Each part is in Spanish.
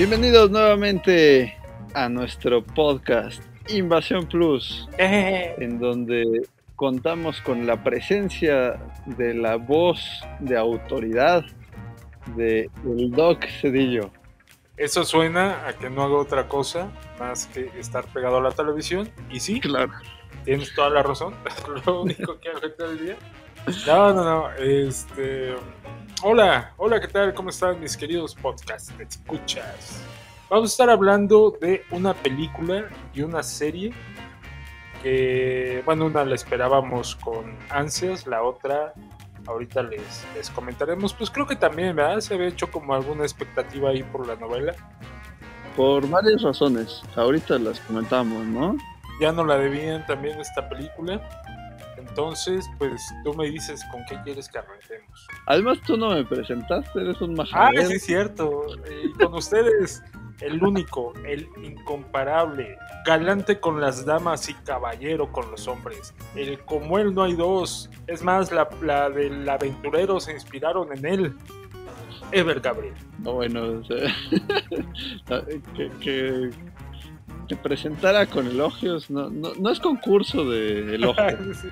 Bienvenidos nuevamente a nuestro podcast Invasión Plus, en donde contamos con la presencia de la voz de autoridad de el Doc Cedillo. Eso suena a que no hago otra cosa más que estar pegado a la televisión. Y sí, Claro. tienes toda la razón. Lo único que hago todo el día. No, no, no. Este. Hola, hola, ¿qué tal? ¿Cómo están mis queridos podcast escuchas? Vamos a estar hablando de una película y una serie que, bueno, una la esperábamos con ansias, la otra ahorita les, les comentaremos. Pues creo que también, ¿verdad? Se había hecho como alguna expectativa ahí por la novela. Por varias razones. Ahorita las comentamos, ¿no? Ya no la debían también esta película. Entonces, pues tú me dices con qué quieres que arranquemos. Además, tú no me presentaste, eres un Ah, majadero. sí, es cierto. Y con ustedes, el único, el incomparable, galante con las damas y caballero con los hombres. El como él no hay dos. Es más, la, la del aventurero se inspiraron en él. Ever Gabriel. No, bueno, o sea, que, que, que presentara con elogios, no, no, no es concurso de elogios, Sí.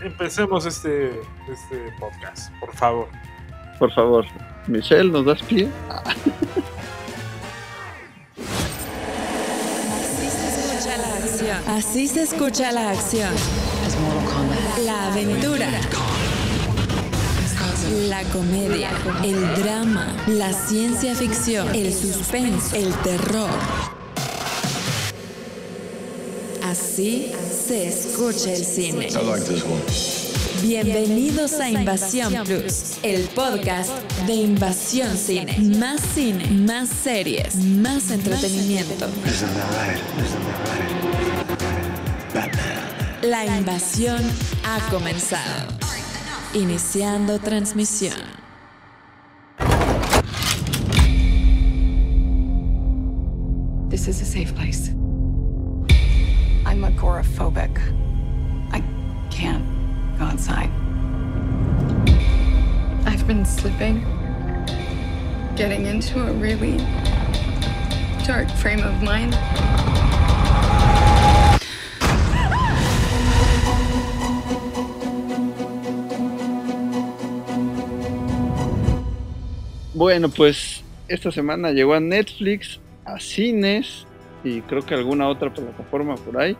Empecemos este, este podcast, por favor. por favor. Michelle, ¿nos das pie? Así se escucha la acción. Así se escucha la acción. La aventura. La comedia, el drama, la ciencia ficción, el suspenso, el terror. Así se escucha el cine. Bienvenidos a Invasión Plus, el podcast de Invasión Cine. Más cine, más series, más entretenimiento. La invasión ha comenzado. Iniciando transmisión. This is a safe place. I'm agoraphobic. I can't go outside. I've been slipping, getting into a really dark frame of mind. Bueno, pues esta semana llegó a Netflix, a cines y creo que alguna otra plataforma por ahí.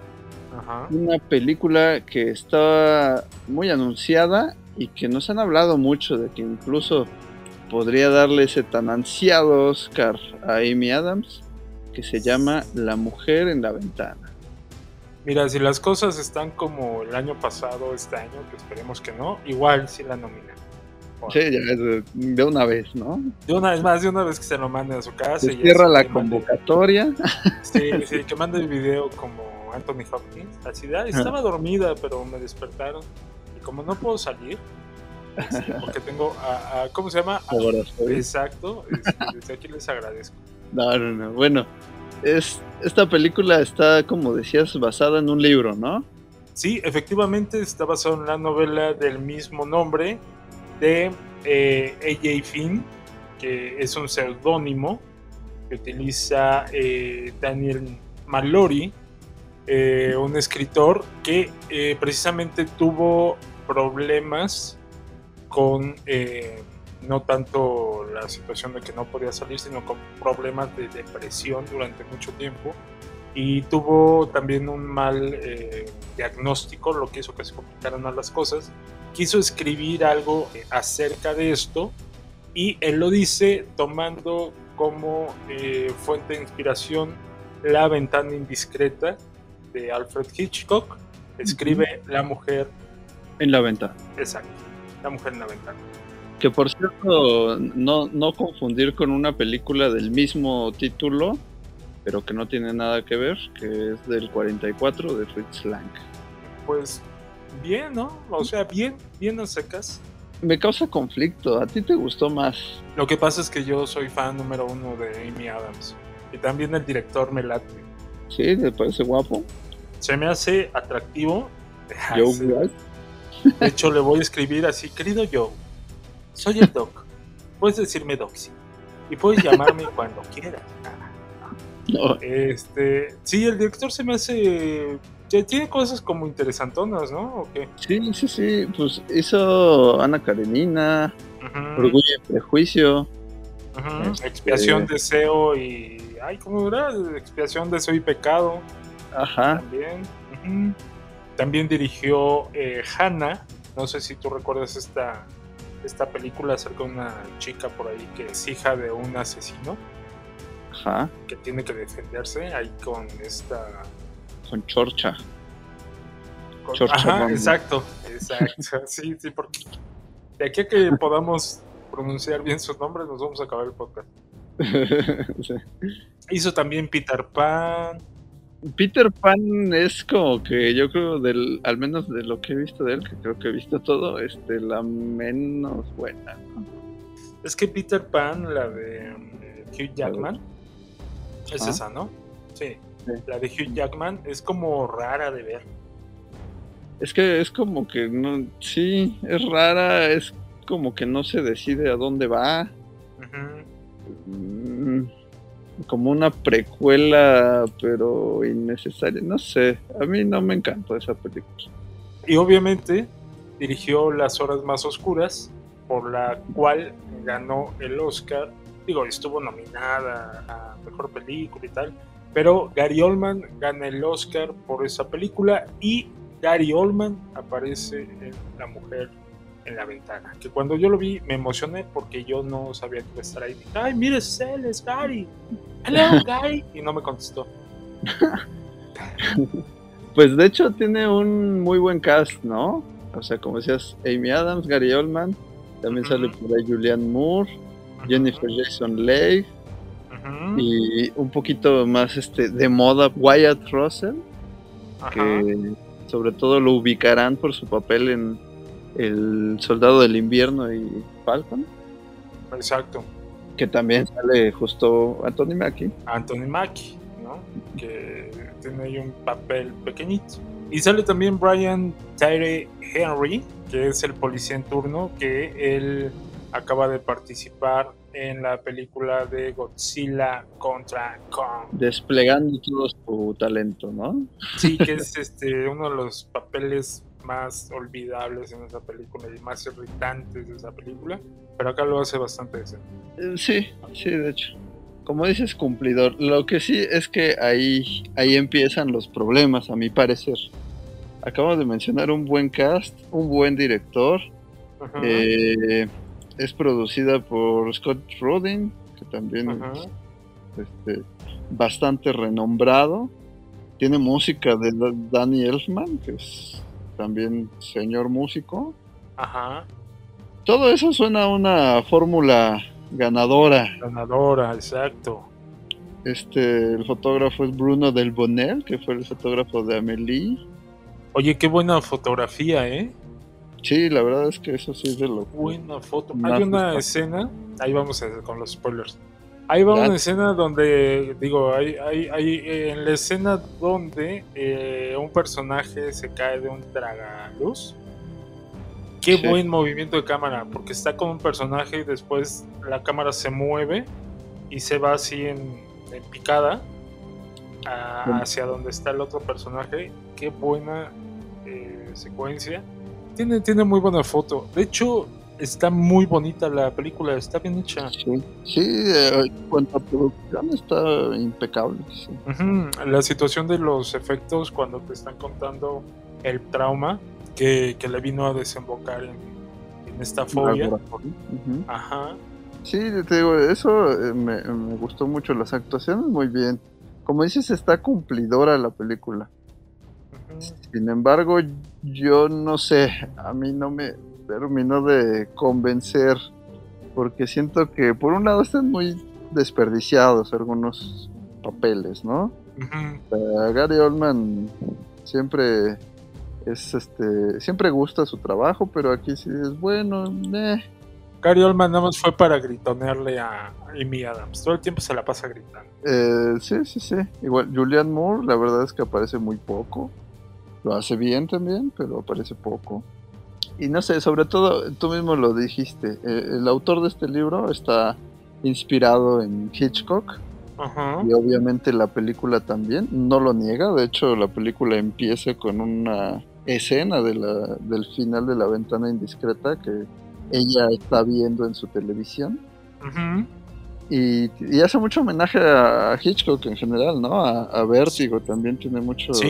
Ajá. Una película que estaba muy anunciada y que nos han hablado mucho de que incluso podría darle ese tan ansiado Oscar a Amy Adams, que se llama La mujer en la ventana. Mira, si las cosas están como el año pasado, este año, que esperemos que no, igual sí la nominan. Sí, ya es de, una vez, ¿no? De una vez más, de una vez que se lo manden a su casa. Y cierra la mande- convocatoria. Sí, sí, que mande el video como Anthony Hopkins. Así de, "Ay, estaba dormida, pero me despertaron. Y como no puedo salir, este, porque tengo a, a- ¿cómo se llama? A- exacto, este, desde aquí les agradezco. No, no, no. Bueno, es, esta película está, como decías, basada en un libro, ¿no? Sí, efectivamente está basado en la novela del mismo nombre de eh, A.J. Finn, que es un seudónimo que utiliza eh, Daniel Mallory, eh, un escritor que precisamente tuvo problemas con no tanto la situación de que no podía salir, sino con problemas de depresión durante mucho tiempo y tuvo también un mal diagnóstico, lo que hizo que se complicaran las cosas. Quiso escribir algo acerca de esto y él lo dice tomando como eh, fuente de inspiración La ventana indiscreta de Alfred Hitchcock. Escribe La mujer, En la ventana. exacto, La mujer en la ventana. Que por cierto, no, no confundir con una película del mismo título, pero que no tiene nada que ver, que es del 44 de Fritz Lang. Pues bien, ¿no? O sea, bien, bien a secas. Me causa conflicto, ¿a ti te gustó más? Lo que pasa es que yo soy fan número uno de Amy Adams. Y también el director me late. ¿Sí? ¿Te parece guapo? Se me hace atractivo. Joe Sí. De hecho, le voy a escribir así, querido Joe. Soy el Doc. Puedes decirme Doxy. y puedes llamarme cuando quieras. No, Este, sí, el director se me hace. Tiene cosas como interesantonas, ¿no? ¿O qué? sí, sí, sí, pues hizo Ana Karenina, Orgullo y Prejuicio. ujú. este- Expiación, deseo y. Ay, ¿cómo era? Expiación, deseo y pecado. Ajá, También. También dirigió eh, Hannah. No sé si tú recuerdas esta, esta película acerca de una chica por ahí que es hija de un asesino ajá, que tiene que defenderse ahí con esta. Con Chorcha. con- Chorcha Ajá, exacto, exacto. Sí, sí, porque de aquí a que podamos pronunciar bien sus nombres, nos vamos a acabar el podcast. Sí. Hizo también Peter Pan. Peter Pan es como que yo creo del, al menos de lo que he visto de él, que creo que he visto todo, este, la menos buena. ¿no? Es que Peter Pan, la de eh, Hugh Jackman, es Ajá. esa, ¿no? Sí. Sí. La de Hugh Jackman es como rara de ver. Es que es como que no, sí, es rara, es como que no se decide a dónde va. Como una precuela, pero innecesaria. No sé, a mí no me encantó esa película. Y obviamente dirigió Las Horas Más Oscuras, por la cual ganó el Oscar. Digo, estuvo nominada a Mejor Película y tal. Pero Gary Oldman gana el Oscar por esa película y Gary Oldman aparece en La Mujer en la Ventana. Que cuando yo lo vi me emocioné porque yo no sabía que iba a estar ahí. Dije, Ay, mire, es él, es Gary. Hello, Gary. Y no me contestó. Pues de hecho tiene un muy buen cast, ¿no? O sea, como decías, Amy Adams, Gary Oldman, también sale por ahí Julianne Moore, Jennifer Jason Leigh Y un poquito más este de moda Wyatt Russell, Ajá. que sobre todo lo ubicarán por su papel en El Soldado del Invierno y Falcon, Exacto. que también sale justo Anthony Mackie. Anthony Mackie, ¿no? Que tiene ahí un papel pequeñito. Y sale también Brian Tyree Henry, que es el policía en turno, que él acaba de participar en la película de Godzilla contra Kong. desplegando todo su talento, ¿no? Sí, que es este uno de los papeles más olvidables en esa película y más irritantes de esa película. Pero acá lo hace bastante decente. Eh, Sí, sí, de hecho. Como dices, cumplidor. Lo que sí es que ahí, ahí empiezan los problemas, a mi parecer. Acabamos de mencionar un buen cast, un buen director. Ajá, eh, es producida por Scott Rudin, que también ajá. es este, bastante renombrado. Tiene música de Da- Danny Elfman, que es también señor músico. Ajá. Todo eso suena a una fórmula ganadora. Ganadora, exacto. Este, el fotógrafo es Bruno Del Bonel, que fue el fotógrafo de Amelie. Oye, qué buena fotografía, ¿eh? Sí, la verdad es que eso sí es de lo Buena foto. Hay una escena, ahí vamos a- con los spoilers. Ahí va una escena donde, digo, hay, hay, hay, eh, en la escena donde eh, un personaje se cae de un tragaluz. Qué Sí. buen movimiento de cámara, porque está con un personaje y después la cámara se mueve y se va así en, en picada a- hacia donde está el otro personaje. Qué buena eh, secuencia. Tiene, tiene muy buena foto. De hecho, está muy bonita la película, está bien hecha. Sí, sí eh, en cuanto a producción está impecable. sí. La situación de los efectos cuando te están contando el trauma que, que le vino a desembocar en, en esta fobia. Ajá. Sí, te digo, eso eh, me, me gustó mucho. Las actuaciones muy bien. Como dices, está cumplidora la película. Sin embargo, yo no sé, a mí no me terminó de convencer, porque siento que por un lado están muy desperdiciados algunos papeles, ¿no? Gary Oldman siempre es este, siempre gusta su trabajo, pero aquí sí es bueno, eh, Gary Oldman nada más fue para gritonearle a Amy Adams. Todo el tiempo se la pasa gritando. Eh, sí, sí, sí. Igual, Julian Moore, la verdad es que aparece muy poco. Lo hace bien también, pero aparece poco. Y no sé, sobre todo, tú mismo lo dijiste, eh, el autor de este libro está inspirado en Hitchcock. Ajá. Y obviamente la película también no lo niega. De hecho, la película empieza con una escena de la, del final de la ventana indiscreta que ella está viendo en su televisión. Y, y hace mucho homenaje a, Hitchcock en general, ¿no? A, a Vértigo también tiene mucho, Sí.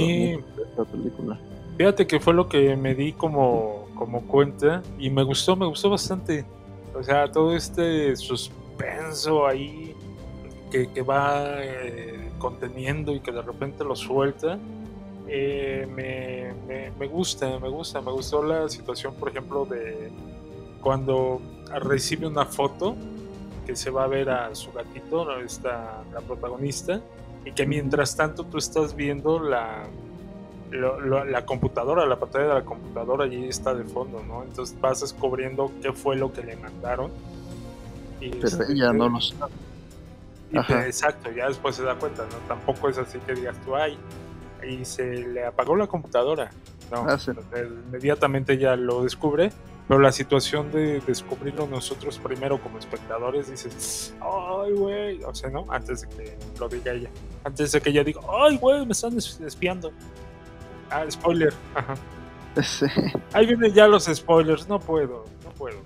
de esta película. Fíjate que fue lo que me di como, como cuenta y me gustó, me gustó bastante. O sea, todo este suspenso ahí que, que va eh, conteniendo y que de repente lo suelta, eh, me, me- me gusta, me gusta. Me gustó la situación, por ejemplo, de cuando recibe una foto que se va a ver a su gatito, ¿no? Esta, la protagonista, y que mientras tanto tú estás viendo la, lo- lo- la computadora, la pantalla de la computadora ahí está de fondo, ¿no? Entonces vas descubriendo qué fue lo que le mandaron. Y Pero este, ella no lo sabe. y te- Ajá. exacto, ya después se da cuenta, ¿no? Tampoco es así que digas tú, ay, y se le apagó la computadora. No, Ah, sí. eh, inmediatamente ya lo descubre, pero la situación de descubrirlo nosotros primero como espectadores, dices, ay, güey, o sea, ¿no? Antes de que lo diga ella. Antes de que ella diga, ay, güey, me están es- espiando. Ah, spoiler. Ajá. Sí. Ahí vienen ya los spoilers, no puedo, no puedo.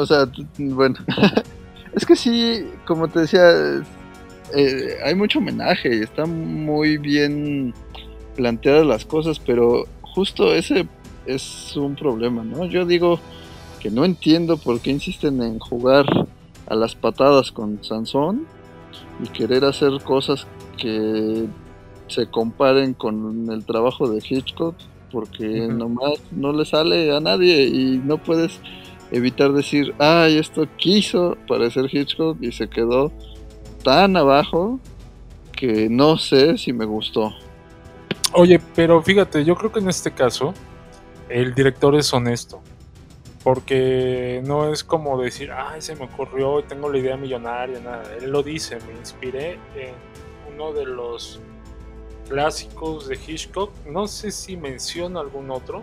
O sea, bueno. es que sí, como te decía, eh, hay mucho homenaje y está muy bien planteadas las cosas, pero justo ese es un problema, ¿no? Yo digo que no entiendo por qué insisten en jugar a las patadas con Sansón y querer hacer cosas que se comparen con el trabajo de Hitchcock, porque nomás no le sale a nadie y no puedes evitar decir, ay, esto quiso parecer Hitchcock y se quedó tan abajo que no sé si me gustó. Oye, pero fíjate, yo creo que en este caso el director es honesto. Porque no es como decir, ay, se me ocurrió, tengo la idea millonaria, nada. Él lo dice, me inspiré en uno de los clásicos de Hitchcock. No sé si menciona algún otro,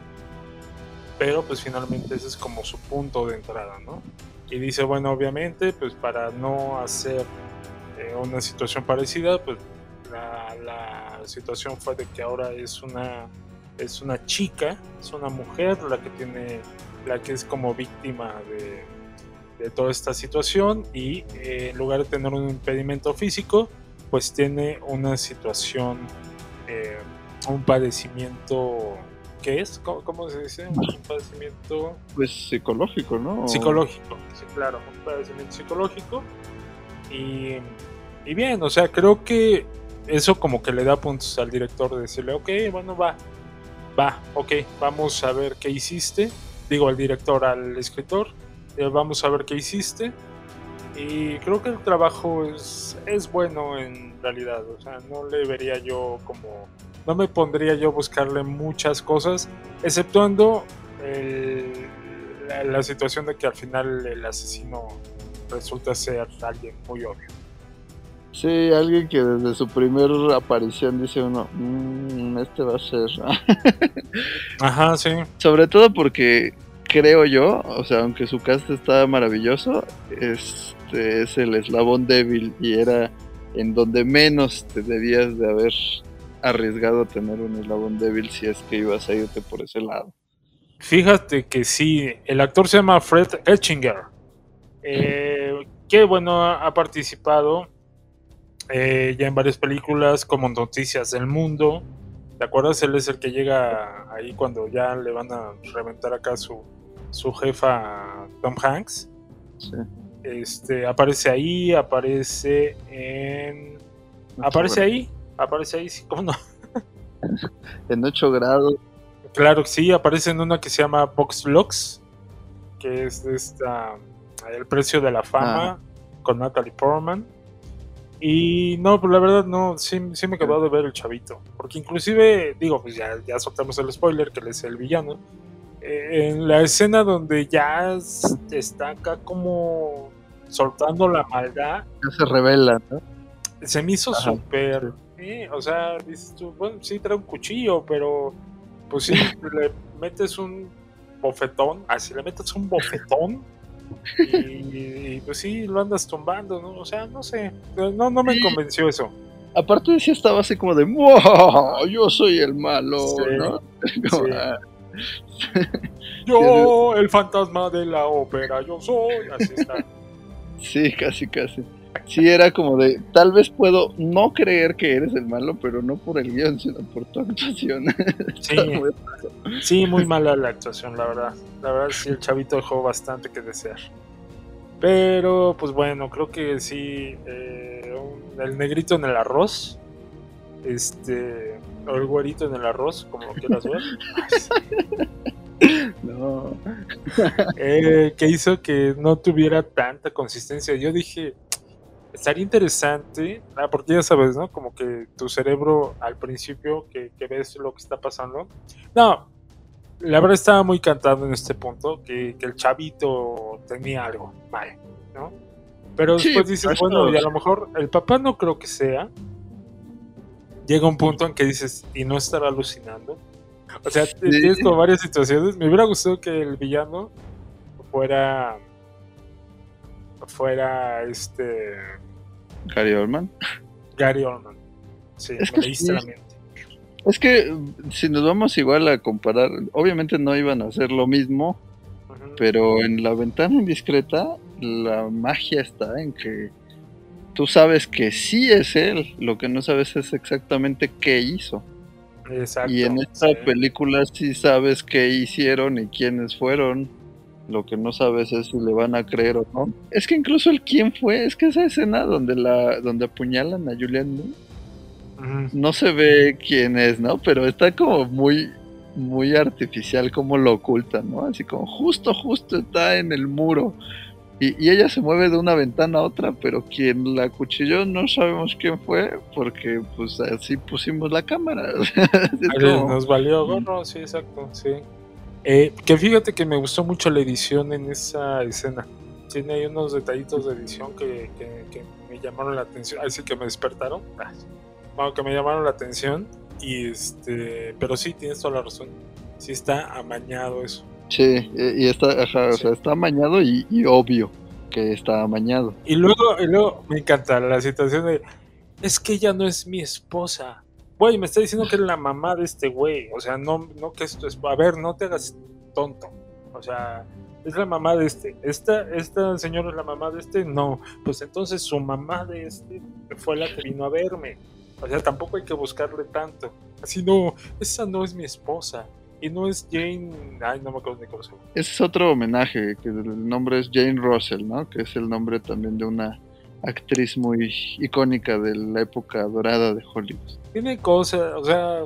pero pues finalmente ese es como su punto de entrada, ¿no? Y dice, bueno, obviamente, pues para no hacer eh, una situación parecida, pues la, la situación fue de que ahora es una es una chica, es una mujer la que tiene, la que es como víctima de, de toda esta situación y eh, en lugar de tener un impedimento físico, pues tiene una situación, eh, un padecimiento, ¿qué es? ¿Cómo, cómo se dice? Un padecimiento Pues psicológico, ¿no? psicológico, sí, claro, un padecimiento psicológico. Y, y bien, o sea, creo que eso como que le da puntos al director de decirle, ok, bueno, va, va, ok, vamos a ver qué hiciste. Digo al director, al escritor, eh, vamos a ver qué hiciste. Y creo que el trabajo es, es bueno en realidad, o sea, no le vería yo como, no me pondría yo a buscarle muchas cosas, exceptuando el- la, la situación de que al final el asesino resulta ser alguien muy obvio. Sí, alguien que desde su primer aparición dice uno, "Mm, este va a ser. Ajá, sí. Sobre todo porque creo yo, o sea, aunque su cast está maravilloso, este es el eslabón débil y era en donde menos te debías de haber arriesgado a tener un eslabón débil si es que ibas a irte por ese lado. Fíjate que sí, el actor se llama Fred Etchinger, eh, que bueno, ha, ha participado eh, ya en varias películas como Noticias del Mundo. ¿Te acuerdas? Él es el que llega ahí cuando ya le van a reventar acá su, su jefa Tom Hanks. Sí. Este, aparece ahí, aparece en... Aparece ahí, aparece ahí, sí, ¿cómo no? En 8 grados. Claro que sí, aparece en una que se llama Box Lux, que es de esta El precio de la fama con Natalie Portman. Y no, pues la verdad no, sí, sí me quedó de ver el chavito. Porque inclusive, digo, pues ya, ya soltamos el spoiler, que él es el villano. Eh, en la escena donde ya está acá como soltando la maldad, Ya se revela, ¿no? se me hizo súper. sí, o sea, dices tú, bueno, sí trae un cuchillo, pero pues sí, le metes un bofetón, así le metes un bofetón Y, y, pues sí, lo andas tumbando, ¿no? O sea, no sé, no, no me convenció eso. Aparte sí estaba así como de, wow, yo soy el malo, Sí. ¿no? Como, Sí. ah, Yo, el fantasma de la ópera, yo soy. Así está. sí, casi, casi. Sí, era como de, tal vez puedo no creer que eres el malo, pero no por el guion, sino por tu actuación. Sí, muy- sí, muy mala la actuación, la verdad. La verdad, sí, el chavito dejó bastante que desear. Pero, pues bueno, creo que sí. eh, un- el negrito en el arroz. Este. O el güerito en el arroz, como lo quieras ver. No. eh, que hizo que no tuviera tanta consistencia. Yo dije, estaría interesante, ah, porque ya sabes, ¿no? Como que tu cerebro al principio que, que ves lo que está pasando. No, la verdad estaba muy cantado en este punto, que, que el chavito tenía algo mal, ¿no? Pero Sí, después dices, eso- bueno, y a lo mejor el papá no creo que sea. Llega un punto en que dices, y no estará alucinando. O sea, tienes como varias situaciones. Me hubiera gustado que el villano fuera. Fuera este. Gary Oldman. Gary Oldman. Sí, Es me que leíste sí. la mente. Es que si nos vamos igual a comparar, obviamente no iban a hacer lo mismo, pero en la ventana indiscreta la magia está en que tú sabes que sí es él, lo que no sabes es exactamente qué hizo. Exacto. y en esta sí. película sí sabes qué hicieron y quiénes fueron. Lo que no sabes es si le van a creer o no. Es que incluso el quién fue, es que esa escena donde la donde apuñalan a Julian Moore, no se ve quién es, ¿no? Pero está como muy muy artificial como lo ocultan, ¿no? Así como justo justo está en el muro. Y, y ella se mueve de una ventana a otra, pero quien la cuchilló no sabemos quién fue, porque pues así pusimos la cámara. Como- Nos valió gorro, sí, exacto, sí. Eh, que fíjate que me gustó mucho la edición en esa escena. Tiene ahí unos detallitos de edición que, que- que me llamaron la atención, así que me despertaron. Ah, Bueno, que me llamaron la atención. Y este, pero sí, tienes toda la razón. Sí está amañado eso. Sí, y está, ajá, o sea, está amañado y, y obvio que está amañado. Y luego, y luego me encanta la situación de, es que ella no es mi esposa. Güey, me está diciendo que es la mamá de este güey. O sea, no, no que esto es... A ver, no te hagas tonto. O sea, es la mamá de este. Esta, esta señora es la mamá de este. No, pues entonces su mamá de este fue la que vino a verme. O sea, tampoco hay que buscarle tanto. Así no, esa no es mi esposa. Y no es Jane. Ay, no me acuerdo ni cómo se llama. Ese es otro homenaje, que el nombre es Jane Russell, ¿no? Que es el nombre también de una actriz muy icónica de la época dorada de Hollywood. Tiene cosas, o sea,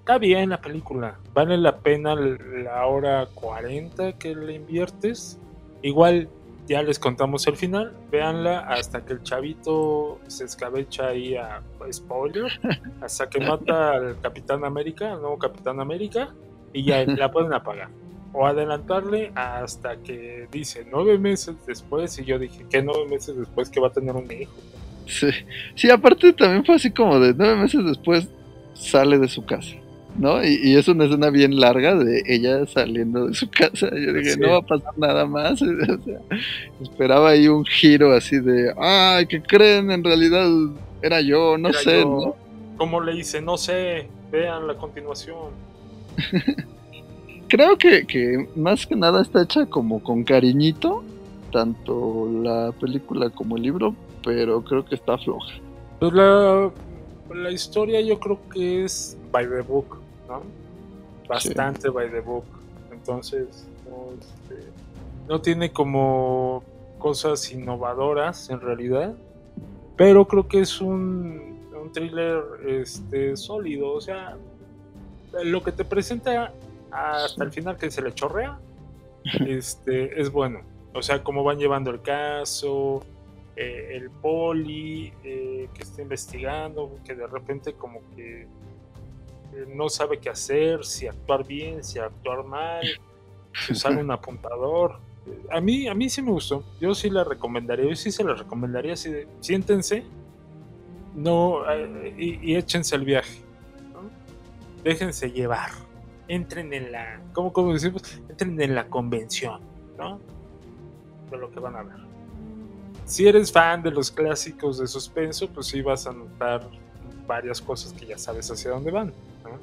está bien la película. Vale la pena la hora 40 que le inviertes. Igual ya les contamos el final. Véanla hasta que el chavito se escabecha ahí a spoiler. Hasta que mata al Capitán América, al nuevo Capitán América. Y ya la pueden apagar. O adelantarle hasta que dice nueve meses después. Y yo dije, ¿qué nueve meses después que va a tener un hijo? Sí. sí, aparte también fue así como de nueve meses después sale de su casa, ¿no? Y, y es una escena bien larga de ella saliendo de su casa. Yo dije, Sí. no va a pasar nada más. O sea, esperaba ahí un giro así de, ay, ¿qué creen? En realidad era yo, no Era sé, yo. ¿no? ¿Cómo le hice? No sé. Vean la continuación. Creo que, que más que nada está hecha como con cariñito, tanto la película como el libro, pero creo que está floja. Pues la, la historia yo creo que es by the book, ¿no? Bastante by the book. Entonces, no, este, no tiene como cosas innovadoras en realidad. Pero creo que es un, un thriller este, sólido. O sea, lo que te presenta hasta el final que se le chorrea este, es bueno. O sea, cómo van llevando el caso, eh, el poli eh, que está investigando, que de repente como que eh, no sabe qué hacer, si actuar bien, si actuar mal, si usar un apuntador. A mí, a mí sí me gustó. Yo sí la recomendaría, yo sí se la recomendaría. Así de, siéntense no, y, y échense el viaje. ¿no? Déjense llevar. Entren en la, ¿cómo, cómo decimos? Entren en la convención, ¿no? de lo que van a ver. Si eres fan de los clásicos de suspenso, pues sí vas a notar varias cosas que ya sabes hacia dónde van. ¿no?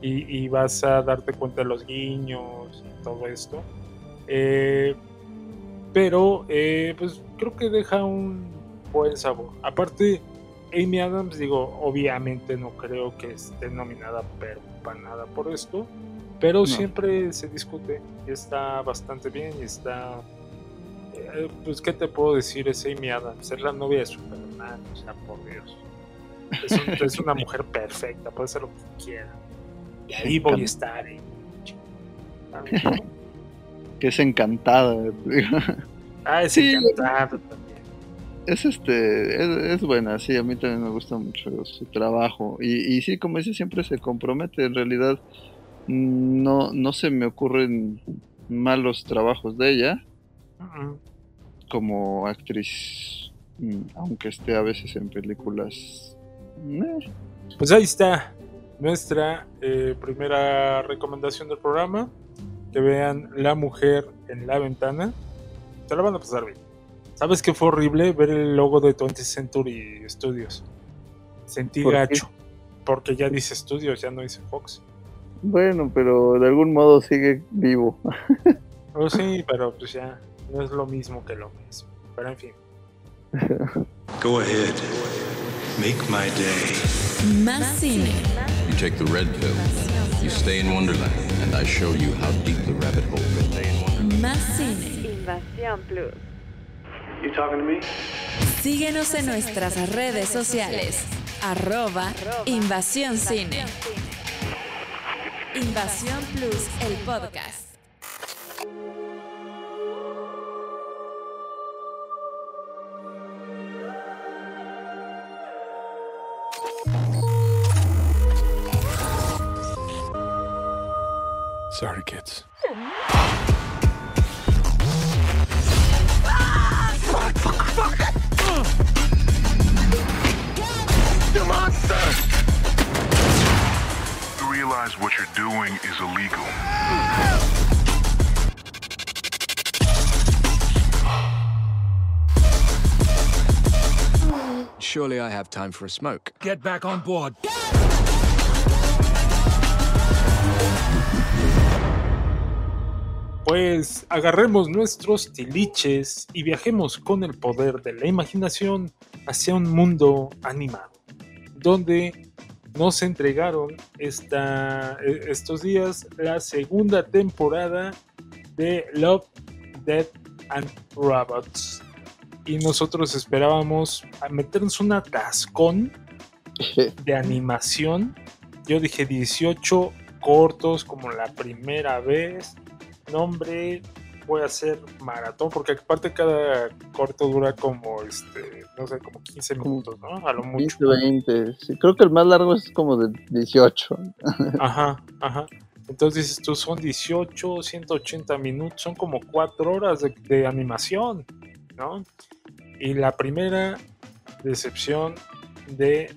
Y, vas a darte cuenta de los guiños y todo esto. Eh, pero eh, pues creo que deja un buen sabor. Aparte, Amy Adams, digo, obviamente no creo que esté nominada pero para nada por esto, pero No. siempre se discute y está bastante bien y está... eh, pues, ¿qué te puedo decir? Es Amy Adams, es la novia de Superman, o sea, por Dios. Es, un- es una mujer perfecta, puede hacer lo que quiera. Y ahí voy a estar. eh. Que es encantada. Ah, es Sí. encantado también. Es este, es, es buena, sí, a mí también me gusta mucho su trabajo. Y, y sí, como dice, siempre se compromete. En realidad, no, no se me ocurren malos trabajos de ella como actriz, mm, aunque esté a veces en películas. eh, Pues ahí está nuestra eh, primera recomendación del programa. Que vean La Mujer en la Ventana. Se la van a pasar bien. ¿Sabes qué fue horrible ver el logo de 20th Century Studios? Sentí ¿Por qué? gacho. Porque ya dice Studios, ya no dice Fox. Bueno, pero de algún modo sigue vivo. Oh, sí, pero pues ya no es lo mismo que lo mismo. Pero en fin. Go ahead. Make my day. Más cine, You take the red pill, you stay in Wonderland, and I show you how deep the rabbit hole is. más cine. Invasión Plus. You talking to me? Síguenos en nuestras redes sociales. Arroba Invasión Cine. Invasión Plus, el podcast. Sorry, kids. Realize what you're doing is illegal. Surely I have time for a smoke. Get back on board. Pues agarremos nuestros tiliches y viajemos con el poder de la imaginación hacia un mundo animado, donde nos entregaron esta, e- estos días la segunda temporada de Love, Death and Robots. Y nosotros esperábamos a meternos un atascón de animación. Yo dije 18 cortos como la primera vez. No, hombre, voy a hacer maratón porque aparte cada corto dura como este, no sé, como 15 Como minutos, ¿no? A lo mucho. 15, 20. Sí, creo que el más largo es como de 18. Ajá, ajá. Entonces dices tú, son 18, 180 minutos, son como 4 horas de, de animación, ¿no? Y la primera decepción de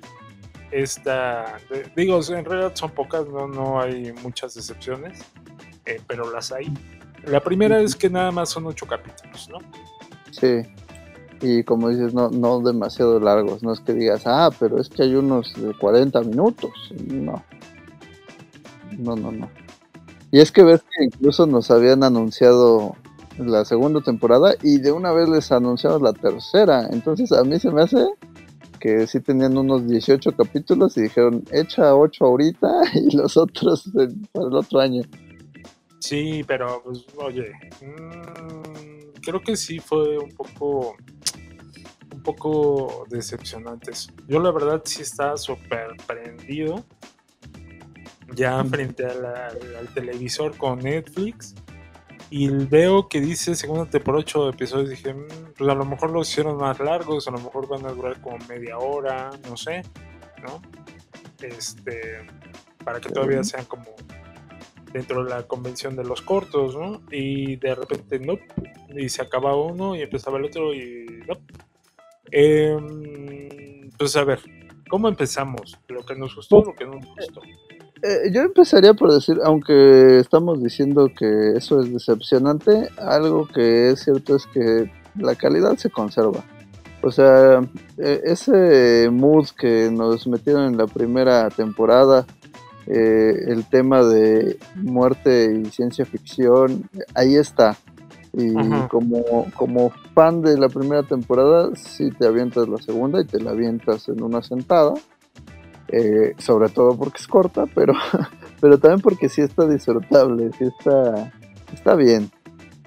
esta, de- digo, en realidad son pocas, no, no hay muchas decepciones, eh, pero las hay. La primera es que nada más son 8 capítulos, ¿no? Sí. Y como dices, no, no demasiado largos. No es que digas, ah, pero es que hay unos de 40 minutos. No. No, no, no. Y es que ves que incluso nos habían anunciado la segunda temporada y de una vez les anunciaron la tercera. Entonces a mí se me hace que sí tenían unos 18 capítulos y dijeron, echa 8 ahorita y los otros para el otro año. Sí, pero pues, oye, mm, creo que sí fue un poco, un poco decepcionante eso. Yo la verdad sí estaba súper prendido ya frente a la- al, televisor con Netflix y veo que dice segunda temporada 8 episodios. Dije, "Mm, pues a lo mejor los hicieron más largos, a lo mejor van a durar como media hora, no sé, ¿no? Este, para que todavía sean como dentro de la convención de los cortos, ¿no? Y de repente, no, y se acababa uno y empezaba el otro y no. Em, pues a ver, ¿cómo empezamos? Lo que nos gustó, lo que no nos gustó. Eh, yo empezaría por decir, aunque estamos diciendo que eso es decepcionante, algo que es cierto es que la calidad se conserva. O sea, eh, ese mood que nos metieron en la primera temporada, eh, el tema de muerte y ciencia ficción, ahí está. Y Ajá. como, como fan de la primera temporada, sí te avientas la segunda y te la avientas en una sentada. Eh, sobre todo porque es corta, pero, pero también porque sí está disfrutable, sí está, está bien.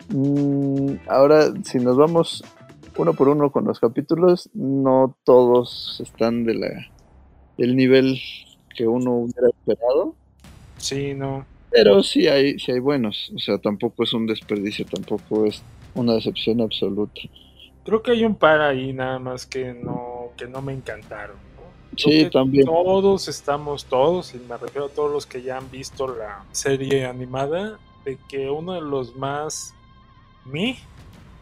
Mm, ahora, si nos vamos uno por uno con los capítulos, no todos están de la, del nivel que uno hubiera esperado, Sí, no. pero sí hay, sí hay buenos. O sea, tampoco es un desperdicio, tampoco es una decepción absoluta. Creo que hay un par ahí nada más que no, que no me encantaron. ¿no? Sí, también. Todos estamos, todos, y me refiero a todos los que ya han visto la serie animada, de que uno de los más mí,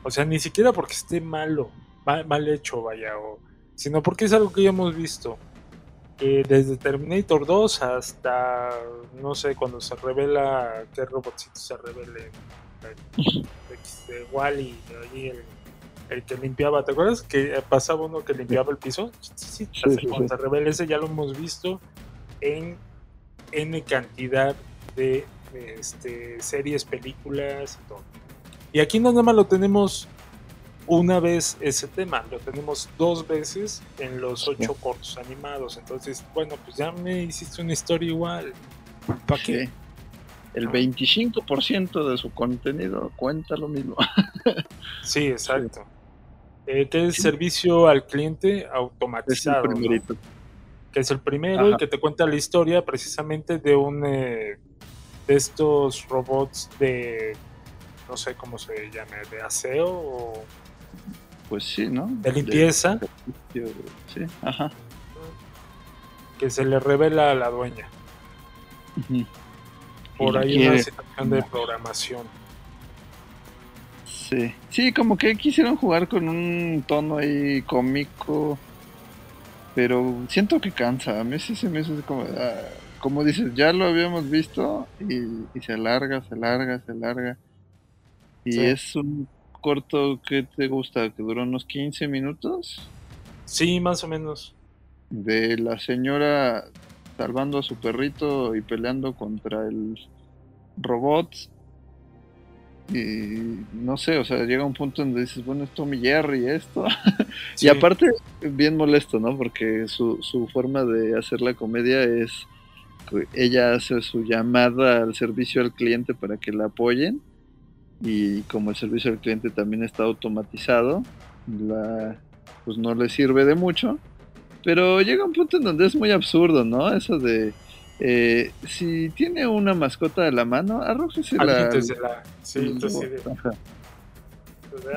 o sea, ni siquiera porque esté malo, mal, mal hecho, vaya, o, sino porque es algo que ya hemos visto. Que desde Terminator 2 hasta, no sé, cuando se revela qué robotcito se revele el- de Wally, ahí el, el que limpiaba, ¿te acuerdas? Que pasaba uno que limpiaba el piso. Sí, sí, Sí, cuando se revela ese ya lo hemos visto en N cantidad de este, series, películas y todo. Y aquí nada más lo tenemos una vez ese tema, lo tenemos dos veces en los ocho cortos animados. Entonces, bueno, pues ya me hiciste una historia igual. ¿Para qué? Sí. El 25% de su contenido cuenta lo mismo. Sí, exacto. Eh, que es servicio al cliente Es el automatizado, ¿no? primerito. que es el primero y que te cuenta la historia precisamente de un eh, de estos robots de no sé cómo se llame, de aseo o Pues sí, ¿no? de limpieza De- Sí, ajá. que se le revela a la dueña. Por ahí quiere- una situación de programación. Sí. sí, como que quisieron jugar con un tono ahí cómico, pero siento que cansa. A mí sí se me hace como, ah, como dices, ya lo habíamos visto y, y se alarga, se alarga, se alarga. Y Sí. es un corto que te gusta, que duró unos 15 minutos, Sí, más o menos. de la señora salvando a su perrito y peleando contra el robot. Y no sé, o sea, llega un punto donde dices, bueno, es Tommy Jerry esto. Sí. Y aparte, bien molesto, ¿no? Porque su, su forma de hacer la comedia es que ella hace su llamada al servicio al cliente para que la apoyen. Y como el servicio al cliente también está automatizado, la, pues no le sirve de mucho. Pero llega un punto en donde es muy absurdo, ¿no? Eso de, eh, si tiene una mascota a la mano, arrójese la... Sí, entonces, sí, de-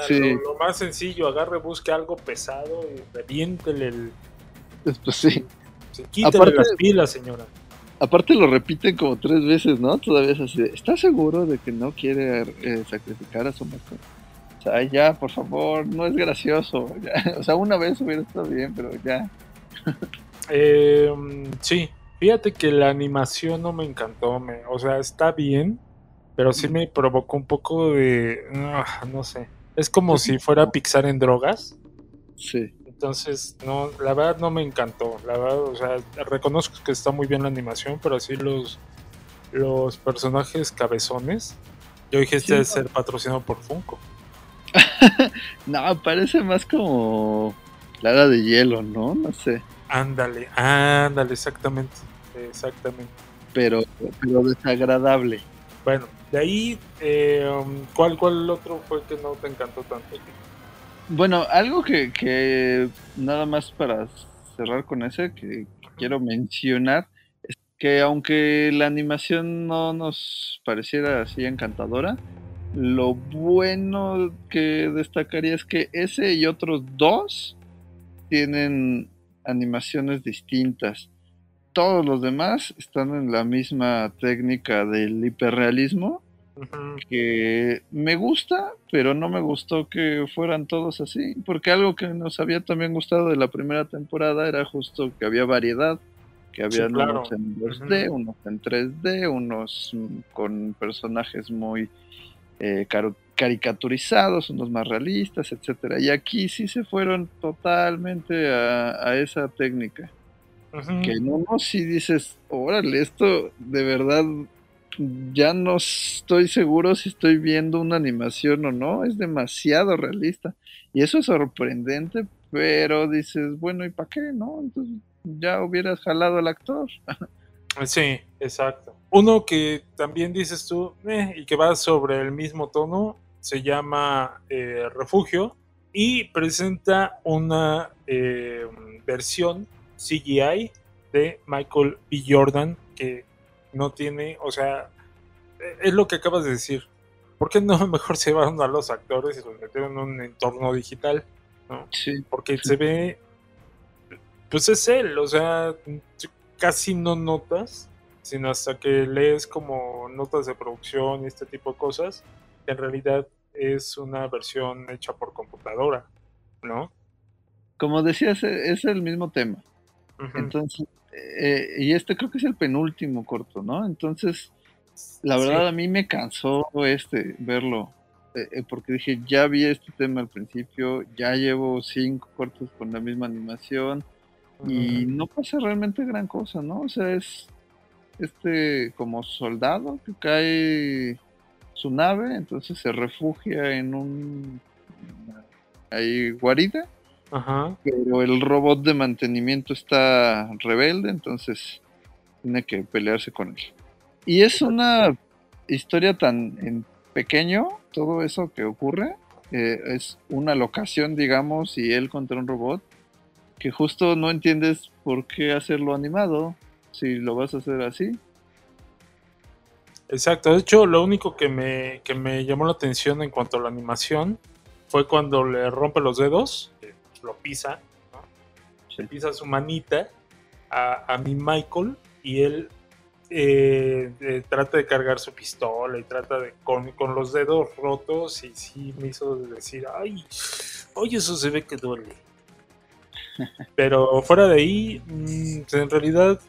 Sí. lo, lo más sencillo, agarre, busque algo pesado y reviéntele el. Pues sí. sí, Aparte- las pilas, señora. Aparte lo repiten como tres veces, ¿no? Todavía es así. ¿Estás seguro de que no quiere eh, sacrificar a su mascota? O sea, ya, por favor, no es gracioso. ya. O sea, una vez hubiera estado bien, pero ya. Eh, sí, fíjate que la animación no me encantó, me, o sea, está bien, pero sí me provocó un poco de, ah, no sé, es como si fuera Pixar en drogas, Sí. Entonces, no, la verdad no me encantó, la verdad, o sea, reconozco que está muy bien la animación, pero así los, los personajes cabezones, yo dije, este Sí, debe no. ser patrocinado por Funko. No, parece más como la hada de hielo, ¿no? No sé. Ándale, ándale, exactamente, exactamente. Pero, pero desagradable. Bueno, de ahí, eh, um, ¿cuál, ¿cuál otro fue que no te encantó tanto? Bueno, algo que, que nada más para cerrar con ese que quiero mencionar es que aunque la animación no nos pareciera así encantadora, lo bueno que destacaría es que ese y otros dos tienen animaciones distintas. Todos los demás están en la misma técnica del hiperrealismo Que me gusta, pero no me gustó que fueran todos así, porque algo que nos había también gustado de la primera temporada era justo que había variedad, que había claro. unos en 2D, unos en 3D, unos mm, con personajes muy eh, caricaturizados, unos más realistas, etcétera. Y aquí sí se fueron totalmente a, a esa técnica. Que en uno sí dices, órale, esto de verdad ya no estoy seguro si estoy viendo una animación o no, es demasiado realista. Y eso es sorprendente, pero dices, bueno, ¿y para qué? ¿No? Entonces ya hubieras jalado al actor. Sí, exacto. Uno que también dices tú, eh, y que va sobre el mismo tono, se llama eh, Refugio y presenta una eh, versión CGI de Michael B. Jordan que no tiene, o sea, eh, es lo que acabas de decir. ¿Por qué no mejor se llevaron a los actores y los metieron en un entorno digital? ¿no? Sí, porque se ve, pues es él, o sea, casi no notas, sino hasta que lees como notas de producción y este tipo de cosas, en realidad es una versión hecha por computadora, ¿no? como decías, e- es el mismo tema. Entonces, eh, y este creo que es el penúltimo corto, ¿no? Entonces, la verdad Sí. a mí me cansó este verlo, eh, eh, porque dije, ya vi este tema al principio, ya llevo cinco cortos con la misma animación y no pasa realmente gran cosa, ¿no? O sea, es este como soldado que cae su nave, entonces se refugia en un ahí guarida Ajá. pero el robot de mantenimiento está rebelde, entonces tiene que pelearse con él. Y es una historia tan en pequeño, todo eso que ocurre, eh, es una locación, digamos, y él contra un robot, que justo no entiendes por qué hacerlo animado, si lo vas a hacer así. Exacto, de hecho lo único que me, que me llamó la atención en cuanto a la animación fue cuando le rompe los dedos, lo pisa, ¿no? le pisa su manita a, a mi Michael y él eh, eh, trata de cargar su pistola y trata de con, con los dedos rotos y sí me hizo decir, ay, oye, eso se ve que duele. Pero fuera de ahí, mm, en realidad,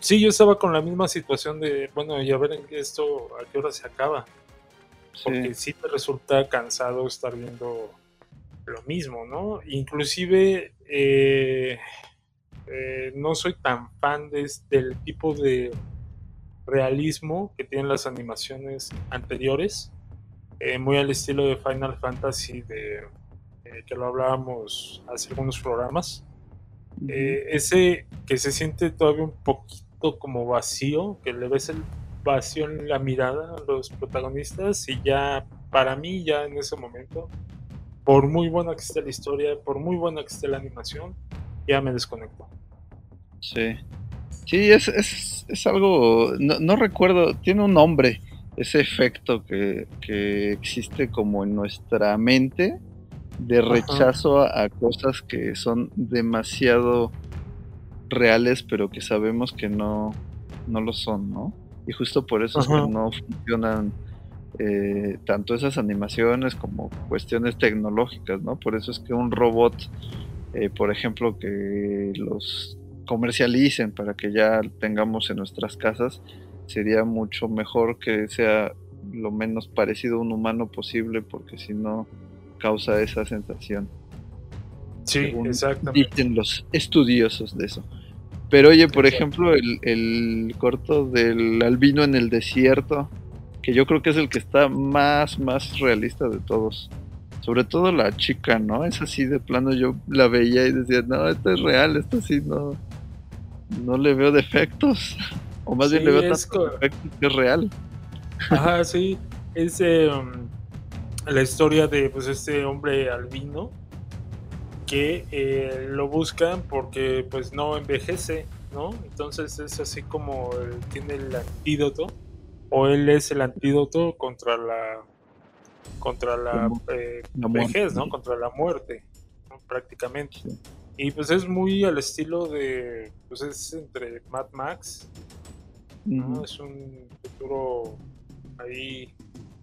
sí, yo estaba con la misma situación de, bueno, y a ver en qué esto, a qué hora se acaba. Porque Sí, sí me resulta cansado estar viendo lo mismo, ¿no? Inclusive eh, eh, no soy tan fan de, del tipo de realismo que tienen las animaciones anteriores, eh, muy al estilo de Final Fantasy, de, que lo hablábamos hace algunos programas. Ese que se siente todavía un poquito como vacío, que le ves el vacío en la mirada a los protagonistas y ya, para mí, ya en ese momento, por muy buena que esté la historia, por muy buena que esté la animación, ya me desconecto. sí. Sí, es, es, es algo, no, no recuerdo, tiene un nombre, ese efecto que, que existe como en nuestra mente de rechazo a, a cosas que son demasiado reales, pero que sabemos que no, no lo son, ¿no? Y justo por eso es que no funcionan eh, tanto esas animaciones como cuestiones tecnológicas, ¿no? Por eso es que un robot, eh, por ejemplo, que los comercialicen para que ya tengamos en nuestras casas, sería mucho mejor que sea lo menos parecido a un humano posible, porque si no causa esa sensación. Sí, según exactamente. Dicen los estudiosos de eso. Pero oye, por ejemplo, el, el corto del albino en el desierto, que yo creo que es el que está más, más realista de todos. Sobre todo la chica, ¿no? Es así de plano, yo la veía y decía, no, esto es real, esto sí no, no le veo defectos. O más bien le veo es tantos defectos que es real. Ajá, sí. Es eh, la historia de pues este hombre albino que eh, lo buscan porque pues no envejece, ¿no? Entonces es así como tiene el antídoto o él es el antídoto contra la contra la, eh, la vejez, ¿no? Contra la muerte, ¿no? prácticamente. Sí. Y pues es muy al estilo de pues es entre Mad Max ¿no? Es un futuro ahí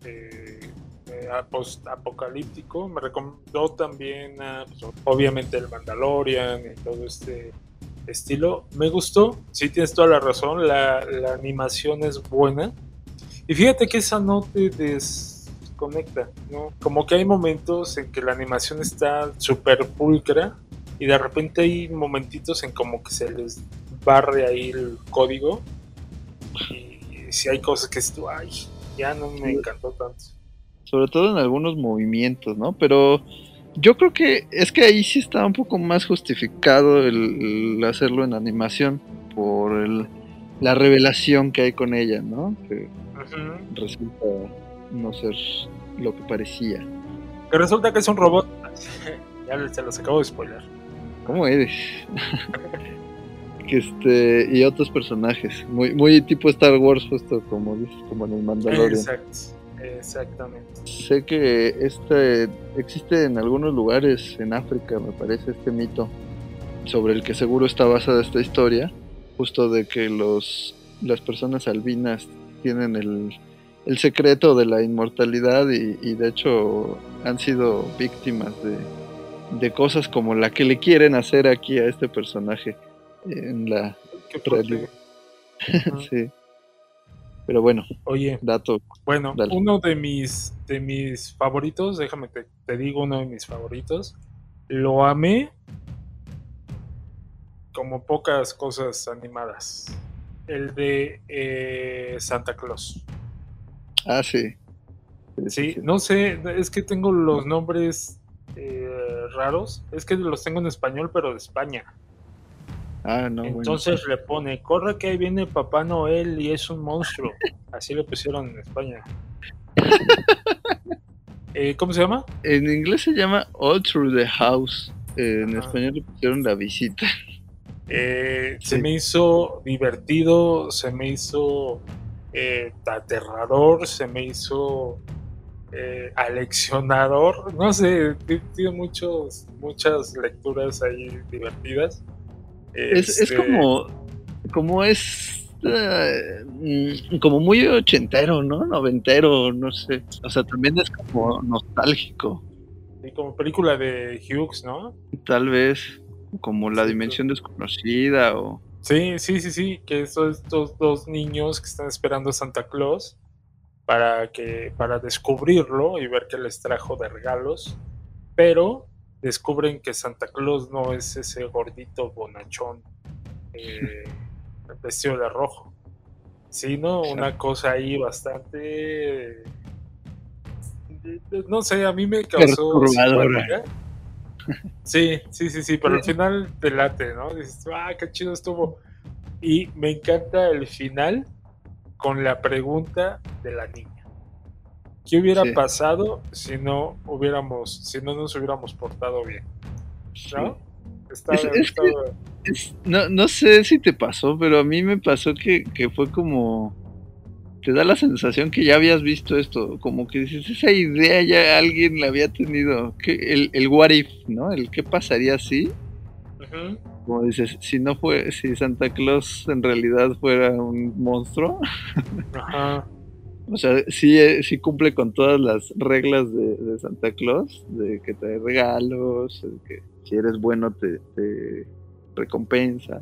eh, eh, post-apocalíptico. Me recomendó también, a, pues, obviamente, el Mandalorian y todo este estilo. Me gustó, sí tienes toda la razón, la, la animación es buena. Y fíjate que esa no te desconecta, ¿no? Como que hay momentos en que la animación está súper pulcra y de repente hay momentitos en como que se les barre ahí el código y si hay cosas que ay, ya no me encantó tanto. Sobre todo en algunos movimientos, ¿no? Pero yo creo que es que ahí sí está un poco más justificado el, el hacerlo en animación por el, la revelación que hay con ella, ¿no? Que resulta no ser lo que parecía. Que resulta que es un robot. ya se los acabo de spoiler. ¿Cómo eres? que este y otros personajes, muy muy tipo Star Wars justo como dices, como en el Mandalorian. Exacto, exactamente. Sé que este existe en algunos lugares en África, me parece este mito sobre el que seguro está basada esta historia, justo de que los las personas albinas tienen el, el secreto de la inmortalidad y, y de hecho han sido víctimas de, de cosas como la que le quieren hacer aquí a este personaje en la Realidad. sí. Pero bueno, Oye, dato. bueno, Dale. uno de mis de mis favoritos, déjame te, te digo uno de mis favoritos. Lo amé como pocas cosas animadas. El de eh, Santa Claus. Ah, sí. Sí, no sé, es que tengo los nombres eh, raros. Es que los tengo en español, pero de España. Ah, no, bueno. Entonces le pone, corre que ahí viene Papá Noel y es un monstruo. Así le pusieron en España. Eh, ¿Cómo se llama? En inglés se llama All Through the House. Eh, en español le pusieron la visita. Eh, Se me hizo divertido, se me hizo eh, aterrador, se me hizo eh, aleccionador. No sé, ti- tiene muchos, muchas lecturas ahí divertidas. Es, es Este, como, como es, eh, mm, como muy ochentero, ¿no? Noventero, no sé. O sea, también es como nostálgico, sí, como película de Hughes, ¿no? tal vez, como la dimensión desconocida o... Sí, sí, sí, sí, que son estos dos niños que están esperando a Santa Claus para que para descubrirlo y ver qué les trajo de regalos, pero descubren que Santa Claus no es ese gordito bonachón eh, vestido de rojo, sino una cosa ahí bastante no sé, a mí me causó Perturbadora. Sí, sí, sí, sí, pero al final te late, ¿no? Dices, ah, qué chido estuvo. Y me encanta el final con la pregunta de la niña. ¿Qué hubiera Sí. pasado si no hubiéramos, si no nos hubiéramos portado bien? ¿No? Está, Es- es está- Es- no, no sé si te pasó, pero a mí me pasó que, que fue como... Te da la sensación que ya habías visto esto, como que dices, esa idea ya alguien la había tenido, que el, el what if, ¿no? El qué pasaría si, como dices, si no fue, si Santa Claus en realidad fuera un monstruo, Ajá. o sea, sí, eh, sí cumple con todas las reglas de, de Santa Claus, de que trae regalos, de que si eres bueno te, te recompensa.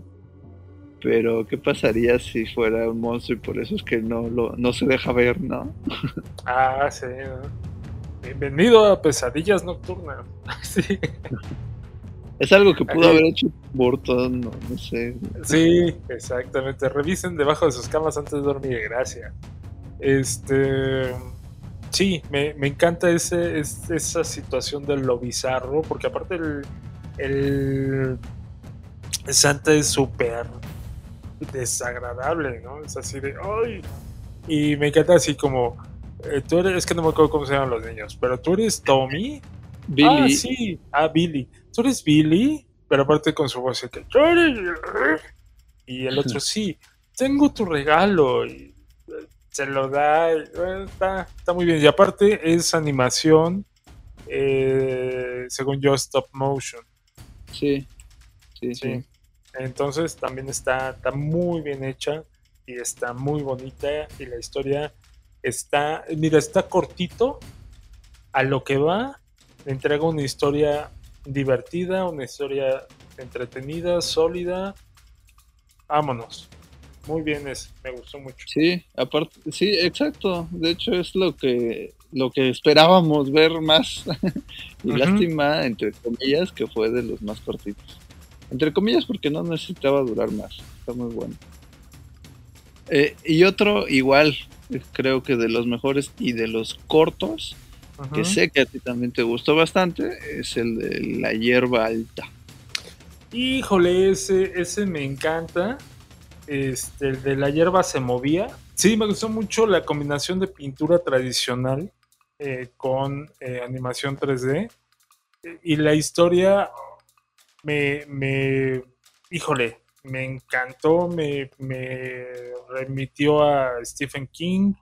Pero, ¿qué pasaría si fuera un monstruo y por eso es que no, lo, no se deja ver, ¿no? Ah, sí. ¿no? Bienvenido a Pesadillas Nocturnas. Sí. Es algo que pudo haber hecho Burton, no, no sé. Sí, exactamente. Revisen debajo de sus camas antes de dormir, gracias. Este. Sí, me, me encanta ese, es- esa situación de lo bizarro, porque aparte el, el Santa es súper desagradable, ¿no? Es así de, ¡ay! Y me encanta así como, eh, tú eres, es que no me acuerdo cómo se llaman los niños, pero tú eres Tommy, Billy, Ah, sí. Ah, Billy. ¿Tú eres Billy? Pero aparte con su voz que "Tú eres-". Y el otro, sí, tengo tu regalo. Y eh, se lo da. y, eh, Está, está muy bien. Y aparte es animación, eh, según yo, stop motion. sí, sí, sí. Sí. Entonces también está, está muy bien hecha y está muy bonita y la historia está, mira, está cortito a lo que va, entrega una historia divertida, una historia entretenida, sólida vámonos. Muy bien ese, me gustó mucho. Sí, aparte, sí, exacto. De hecho es lo que lo que esperábamos ver más. y Ujú. lástima, entre comillas, que fue de los más cortitos. Entre comillas, porque no necesitaba durar más. Está muy bueno. Eh, y otro, igual, creo que de los mejores y de los cortos, que sé que a ti también te gustó bastante, es el de la hierba alta. Híjole, ese, ese me encanta. Este, el de la hierba se movía. Sí, me gustó mucho la combinación de pintura tradicional eh, con eh, animación 3D. Eh, Y la historia me, me, híjole, me encantó, me, me remitió a Stephen King,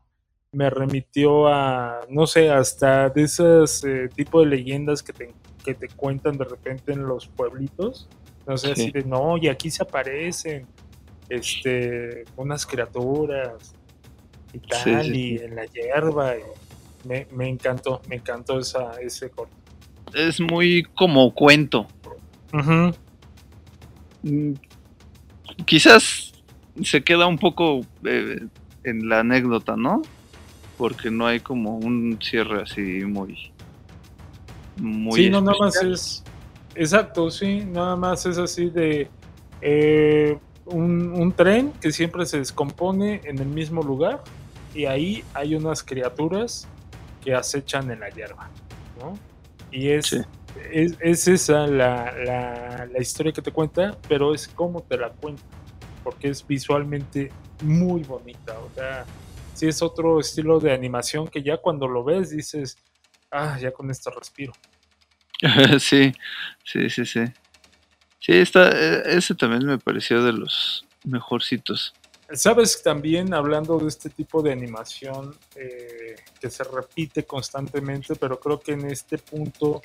me remitió a, no sé, hasta de esas eh, tipo de leyendas que te, que te cuentan de repente en los pueblitos. No sé, Sí. así de, no, y aquí se aparecen este, unas criaturas y tal, Sí, sí, y sí. en la hierba. y me, me encantó, me encantó esa, ese corto. Es muy como cuento. Mm, Quizás se queda un poco eh, en la anécdota, ¿no? Porque no hay como un cierre así muy. Muy sí, no, nada más es. Exacto, sí, nada más es así de. eh, un, un tren que siempre se descompone en el mismo lugar y ahí hay unas criaturas que acechan en la hierba, ¿no? Y es, Sí. Es, es esa la, la, la historia que te cuenta, pero es cómo te la cuenta, porque es visualmente muy bonita, o sea, sí es otro estilo de animación que ya cuando lo ves dices, ah, ya con esto respiro. sí, sí, sí, sí. Sí, está, eh, ese también me pareció de los mejorcitos. Sabes, también hablando de este tipo de animación eh, que se repite constantemente, pero creo que en este punto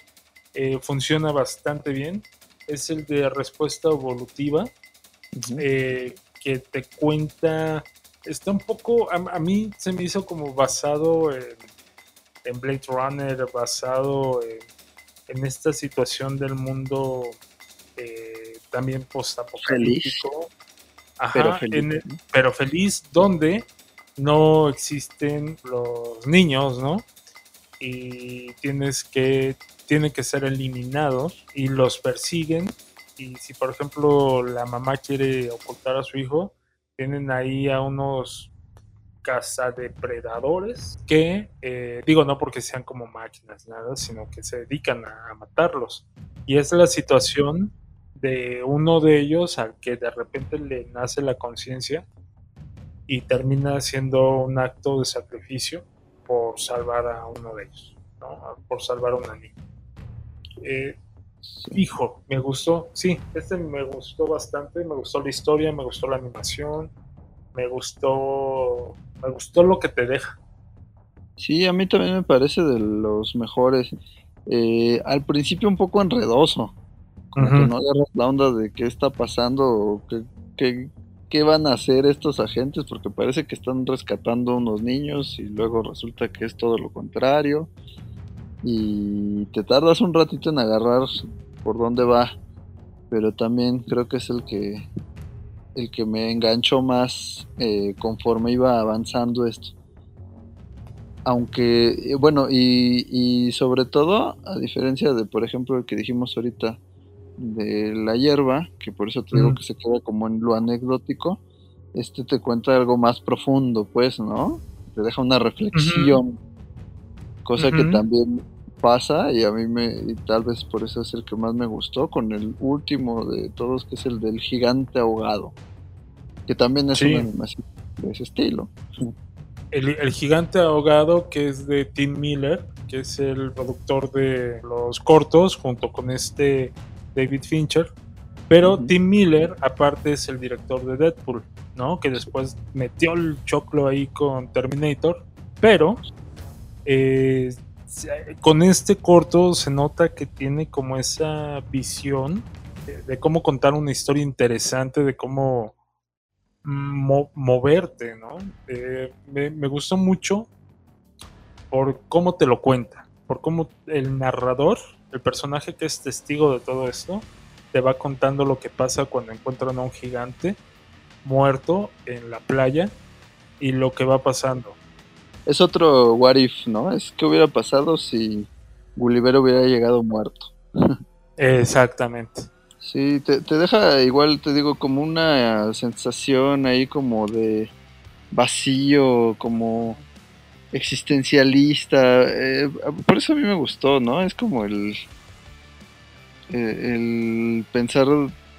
eh, funciona bastante bien, es el de respuesta evolutiva, eh, que te cuenta, está un poco, a, a mí se me hizo como basado en, en Blade Runner, basado en, en esta situación del mundo eh, también postapocalíptico. Pero feliz, en el- ¿no? pero feliz donde no existen los niños, ¿no? Y tienes que, tienen que ser eliminados y los persiguen. Y si, por ejemplo, la mamá quiere ocultar a su hijo, tienen ahí a unos cazadepredadores que, eh, digo, no porque sean como máquinas, nada, sino que se dedican a, a matarlos. Y es la situación de uno de ellos al que de repente le nace la conciencia y termina haciendo un acto de sacrificio por salvar a uno de ellos, ¿no? por salvar a una niña. Eh, hijo, me gustó, sí, este me gustó bastante, me gustó la historia, me gustó la animación, me gustó, me gustó lo que te deja. Sí, a mí también me parece de los mejores. Eh, al principio un poco enredoso, como que no agarras la onda de qué está pasando o qué, qué- qué van a hacer estos agentes, porque parece que están rescatando unos niños y luego resulta que es todo lo contrario. Y te tardas un ratito en agarrar por dónde va, pero también creo que es el que el que me enganchó más eh, conforme iba avanzando esto. Aunque, eh, bueno, y, y sobre todo, a diferencia de, por ejemplo, el que dijimos ahorita de la hierba, que por eso te digo que se queda como en lo anecdótico, este te cuenta algo más profundo, pues, ¿no? Te deja una reflexión, cosa que también pasa y a mí me, y tal vez por eso es el que más me gustó, con el último de todos, que es el del gigante ahogado, que también es Sí. una animación de ese estilo. El, el gigante ahogado, que es de Tim Miller, que es el productor de los cortos, junto con este David Fincher. Pero. Tim Miller, aparte, es el director de Deadpool, ¿no? Que después metió el choclo ahí con Terminator. Pero eh, con este corto se nota que tiene como esa visión de, de cómo contar una historia interesante, de cómo mo- moverte, ¿no? Eh, me, me gustó mucho por cómo te lo cuenta, por cómo el narrador, el personaje que es testigo de todo esto, te va contando lo que pasa cuando encuentran a un gigante muerto en la playa y lo que va pasando. Es otro what if, ¿no? Es que hubiera pasado si Gulliver hubiera llegado muerto. Exactamente. Sí, te, te deja igual, te digo, como una sensación ahí como de vacío, como existencialista. eh, por eso a mí me gustó, ¿no? Es como el, eh, el pensar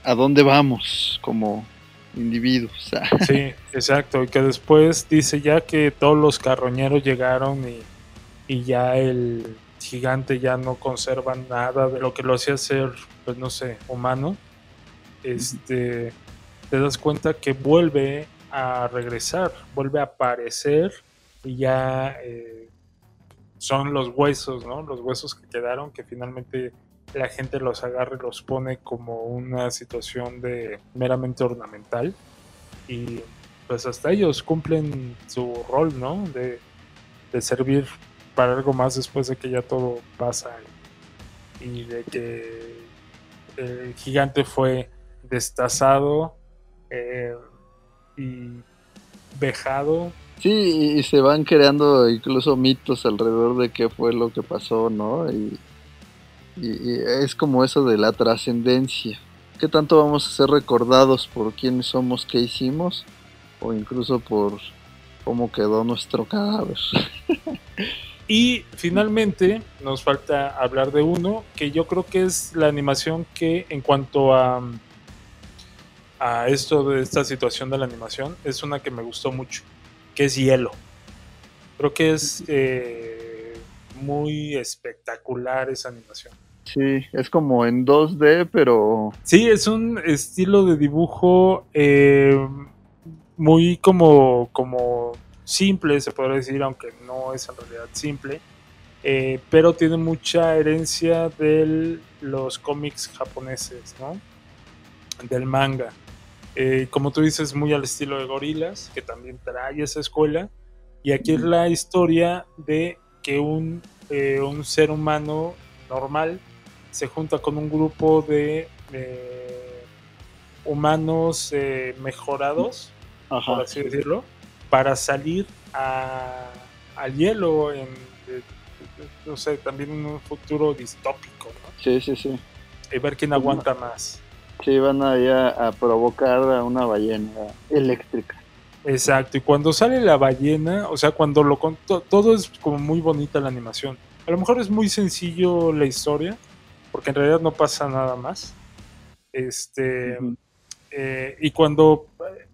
a dónde vamos como individuos. Sí, exacto. Y que después dice ya que todos los carroñeros llegaron y, y ya el gigante ya no conserva nada de lo que lo hacía ser, pues no sé, humano. Este, te das cuenta que vuelve a regresar, vuelve a aparecer y ya eh, son los huesos, ¿no? Los huesos que quedaron que finalmente la gente los agarra y los pone como una situación de meramente ornamental y pues hasta ellos cumplen su rol, ¿no? De, de servir para algo más después de que ya todo pasa y, de que el gigante fue destazado eh, y vejado. Sí, y se van creando incluso mitos alrededor de qué fue lo que pasó, ¿no? Y, es como eso de la trascendencia. ¿Qué tanto vamos a ser recordados por quiénes somos, qué hicimos? O incluso por cómo quedó nuestro cadáver. Y finalmente nos falta hablar de uno que yo creo que es la animación que en cuanto a, a esto de esta situación de la animación es una que me gustó mucho, que es Hielo. Creo que es eh, muy espectacular esa animación. Sí, es como en 2D, pero Sí, es un estilo de dibujo eh, muy como, como simple, se podría decir, aunque no es en realidad simple, eh, pero tiene mucha herencia de los cómics japoneses, ¿no? Del manga. Eh, como tú dices, muy al estilo de Gorilas, que también trae esa escuela. Y aquí es la historia de que un, eh, un ser humano normal se junta con un grupo de eh, humanos eh, mejorados, por ajá, así decirlo, para salir a- al hielo en, de- no sé, también en un futuro distópico, ¿no? sí, sí, sí. Y ver quién aguanta más. Sí, van ahí a, provocar a una ballena eléctrica. Exacto, y cuando sale la ballena, o sea, cuando lo con- to- todo es como muy bonita la animación. A lo mejor es muy sencillo la historia, porque en realidad no pasa nada más. Este, eh, y cuando eh,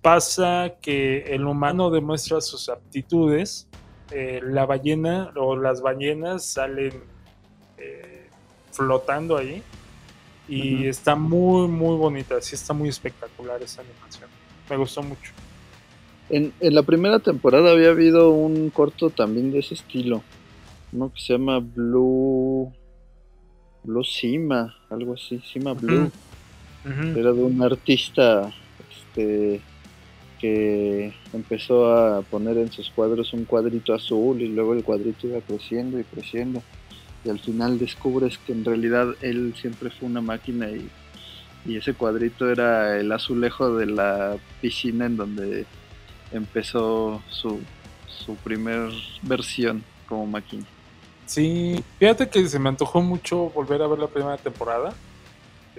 pasa que el humano demuestra sus aptitudes, eh, la ballena o las ballenas salen eh, flotando ahí y está muy, muy bonita. Sí, está muy espectacular esa animación. Me gustó mucho. En, en la primera temporada había habido un corto también de ese estilo, uno que se llama Blue Blue Sima, algo así, Sima Blue. Era de un artista este, que empezó a poner en sus cuadros un cuadrito azul y luego el cuadrito iba creciendo y creciendo. Y al final descubres que en realidad él siempre fue una máquina y, y ese cuadrito era el azulejo de la piscina en donde empezó su, su primer versión como máquina. Sí, fíjate que se me antojó mucho volver a ver la primera temporada.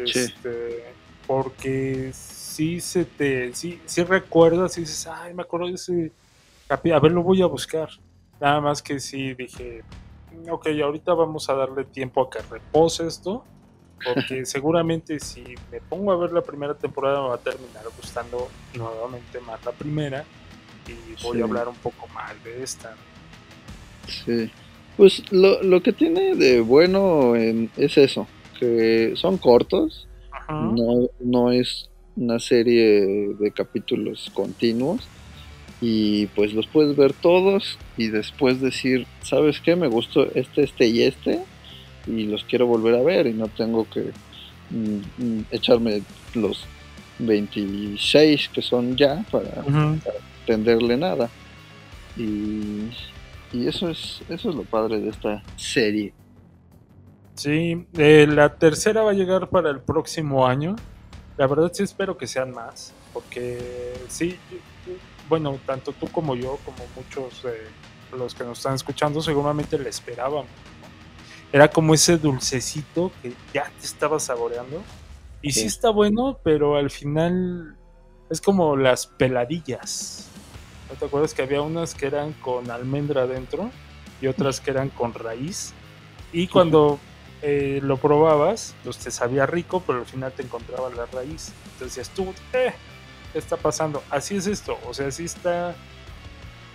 Sí. Este, porque sí se te, sí, sí recuerdas y dices, ay, me acuerdo de ese a ver, lo voy a buscar. Nada más que sí dije, ok, ahorita vamos a darle tiempo a que repose esto, porque seguramente si me pongo a ver la primera temporada me va a terminar gustando nuevamente más la primera y voy Sí. a hablar un poco más de esta. Sí. Pues lo, lo que tiene de bueno en- es eso, que son cortos, Ajá. no, no es una serie de capítulos continuos y pues los puedes ver todos y después decir, ¿sabes qué? Me gustó este, este y este y los quiero volver a ver y no tengo que mm, mm, echarme los 26 que son ya para entenderle nada. Y, y eso es eso es lo padre de esta serie. Sí, eh, la tercera va a llegar para el próximo año. La verdad sí espero que sean más. porque sí, bueno, tanto tú como yo, como muchos de los que nos están escuchando, seguramente le esperaban. Era como ese dulcecito que ya te estaba saboreando. Y sí, Sí. está bueno, pero al final es como las peladillas. ¿No te acuerdas que había unas que eran con almendra adentro y otras que eran con raíz? Y cuando eh, lo probabas, pues te sabía rico, pero al final te encontraba la raíz. Entonces decías tú, eh, ¿qué está pasando? Así es esto, o sea, sí está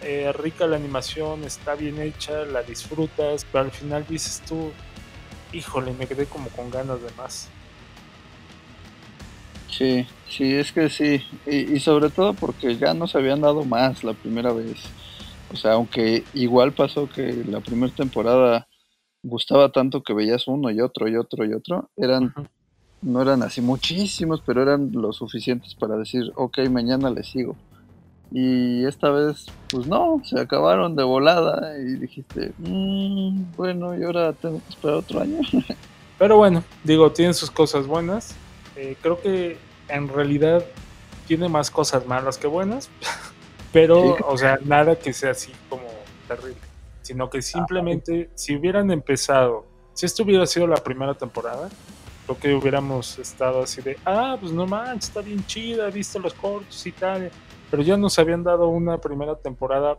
eh, rica la animación, está bien hecha, la disfrutas, pero al final dices tú, híjole, me quedé como con ganas de más. Sí, sí, es que sí. Y, y sobre todo porque ya nos habían dado más la primera vez. O sea, aunque igual pasó que la primera temporada gustaba tanto que veías uno y otro y otro y otro, eran. No eran así muchísimos, pero eran lo suficientes para decir, ok, mañana le sigo. Y esta vez, pues no, se acabaron de volada y dijiste, "Mm, bueno, y ahora tengo que esperar otro año. Pero bueno, digo, tiene sus cosas buenas. Eh, creo que en realidad tiene más cosas malas que buenas. Pero, Sí. o sea, nada que sea así como terrible. Sino que simplemente, si hubieran empezado, si esto hubiera sido la primera temporada, creo que hubiéramos estado así de, ah, pues no manches, está bien chida, viste los cortos y tal. Pero ya nos habían dado una primera temporada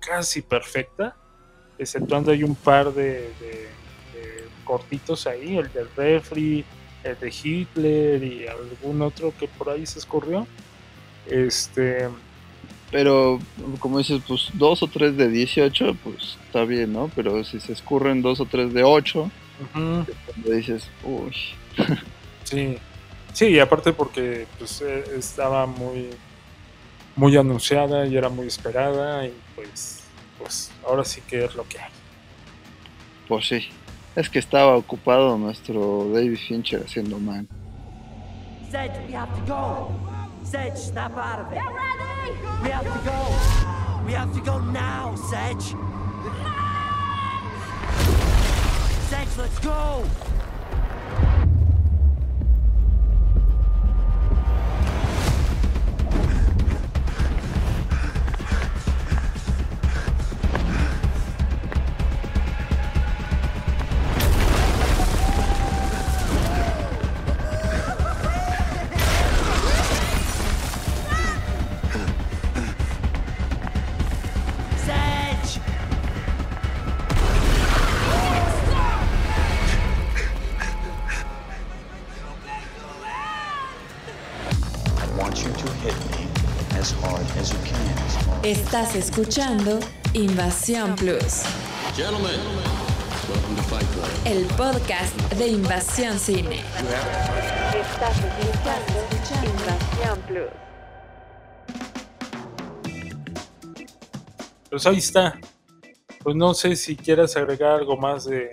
casi perfecta, exceptuando hay un par de, de- de cortitos ahí, el del refri, el de Hitler y algún otro que por ahí se escurrió. Este, Pero, como dices, pues dos o tres de 18, pues está bien, ¿no? Pero si se escurren dos o tres de 8, cuando dices, uy, sí, sí, y aparte porque pues eh, estaba muy, muy anunciada y era muy esperada y pues, pues ahora sí que es lo que hay. pues sí. Es que estaba ocupado nuestro David Fincher haciendo man. Sedge, we have to go. Sedge, snap out of it. We have to go. We have to go now, Sedge. Let's go. Estás escuchando Invasión Plus, Gentlemen, welcome to Fight Club. el podcast de Invasión Cine. Estás escuchando Invasión Plus. Pues ahí está. Pues no sé si quieras agregar algo más de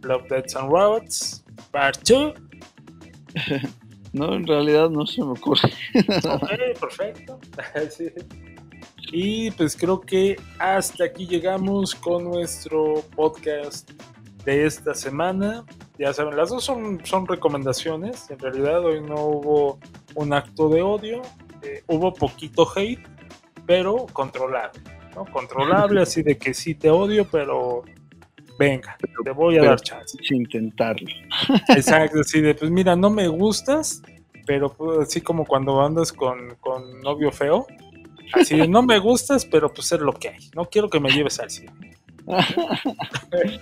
Love, Deaths and Robots, Part 2. No, en realidad no se me ocurre. Ok, perfecto. Sí. Y pues creo que hasta aquí llegamos con nuestro podcast de esta semana. Ya saben, las dos son, son recomendaciones. En realidad hoy no hubo un acto de odio. eh, hubo poquito hate, pero controlable. ¿no? Controlable, así de que sí te odio, pero venga, te voy a dar chance. Sin intentarlo. Exacto, así de, pues mira, no me gustas, pero pues, así como cuando andas con, con novio feo, así de, no me gustas, pero pues es lo que hay. No quiero que me lleves al cine.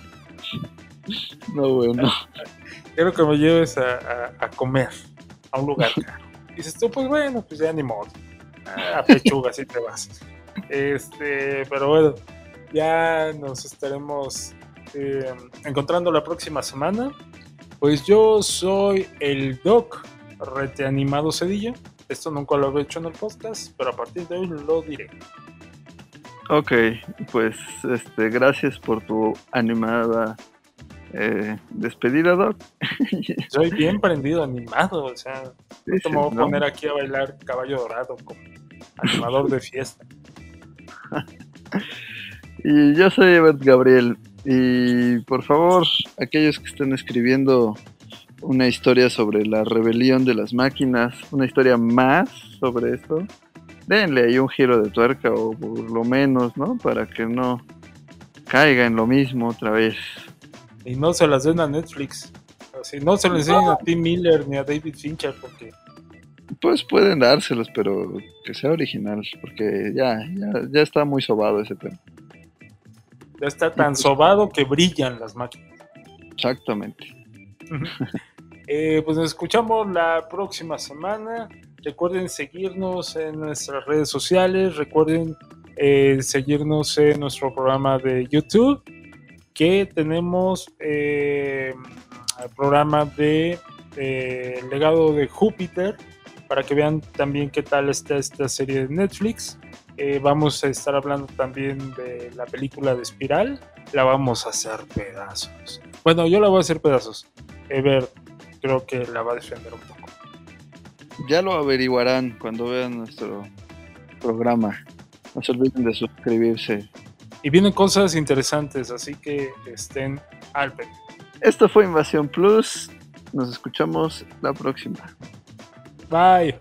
No, bueno. Quiero que me lleves a, a- a comer a un lugar caro. Y dices tú, pues bueno, pues ya ni modo. A pechuga, así te vas. Este, pero bueno, ya nos estaremos eh, encontrando la próxima semana. Pues yo soy el Doc Rete Animado Cedillo. Esto nunca lo había hecho en el podcast, pero a partir de hoy lo diré. Ok, pues este, gracias por tu animada eh, despedida, Doc. Soy bien prendido, animado, o sea, Sí, no sí, me voy a poner aquí a bailar caballo dorado como animador de fiesta. Y yo soy Evet Gabriel. Y por favor, aquellos que estén escribiendo una historia sobre la rebelión de las máquinas, una historia más sobre esto, denle ahí un giro de tuerca o por lo menos, ¿no? Para que no caiga en lo mismo otra vez. Y no se las den a Netflix. Así, no se lo enseñen a Tim Miller ni a David Fincher porque Pues pueden dárselos, pero que sea original, porque ya, ya, ya está muy sobado ese tema. ya está tan sobado que brillan las máquinas. Exactamente. Eh, pues nos escuchamos la próxima semana. Recuerden seguirnos en nuestras redes sociales. Recuerden eh, seguirnos en nuestro programa de YouTube. Que tenemos eh, el programa de Legado de Júpiter. Para que vean también qué tal está esta serie de Netflix. Vamos a estar hablando también de la película de Espiral. La vamos a hacer pedazos. Bueno, yo la voy a hacer pedazos. Ever creo que la va a defender un poco. Ya lo averiguarán cuando vean nuestro programa. No se olviden de suscribirse. Y vienen cosas interesantes, así que estén al pendiente. Esto fue Invasión Plus. Nos escuchamos la próxima. Bye.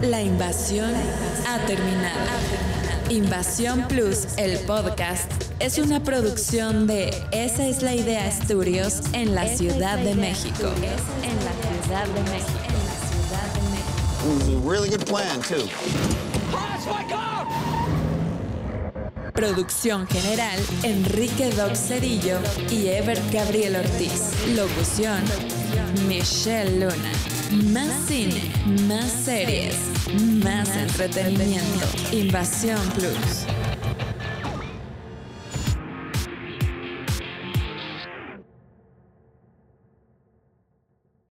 La invasión ha terminado. Invasión Plus, el podcast, es una producción de Esa es la idea Studios en la Ciudad de México. En la Ciudad de México. Really good plan, too. Producción general, Enrique Doc Cerillo y Ever Gabriel Ortiz. Locución, Michelle Luna. Más cine, más series, más entretenimiento. Invasión Plus.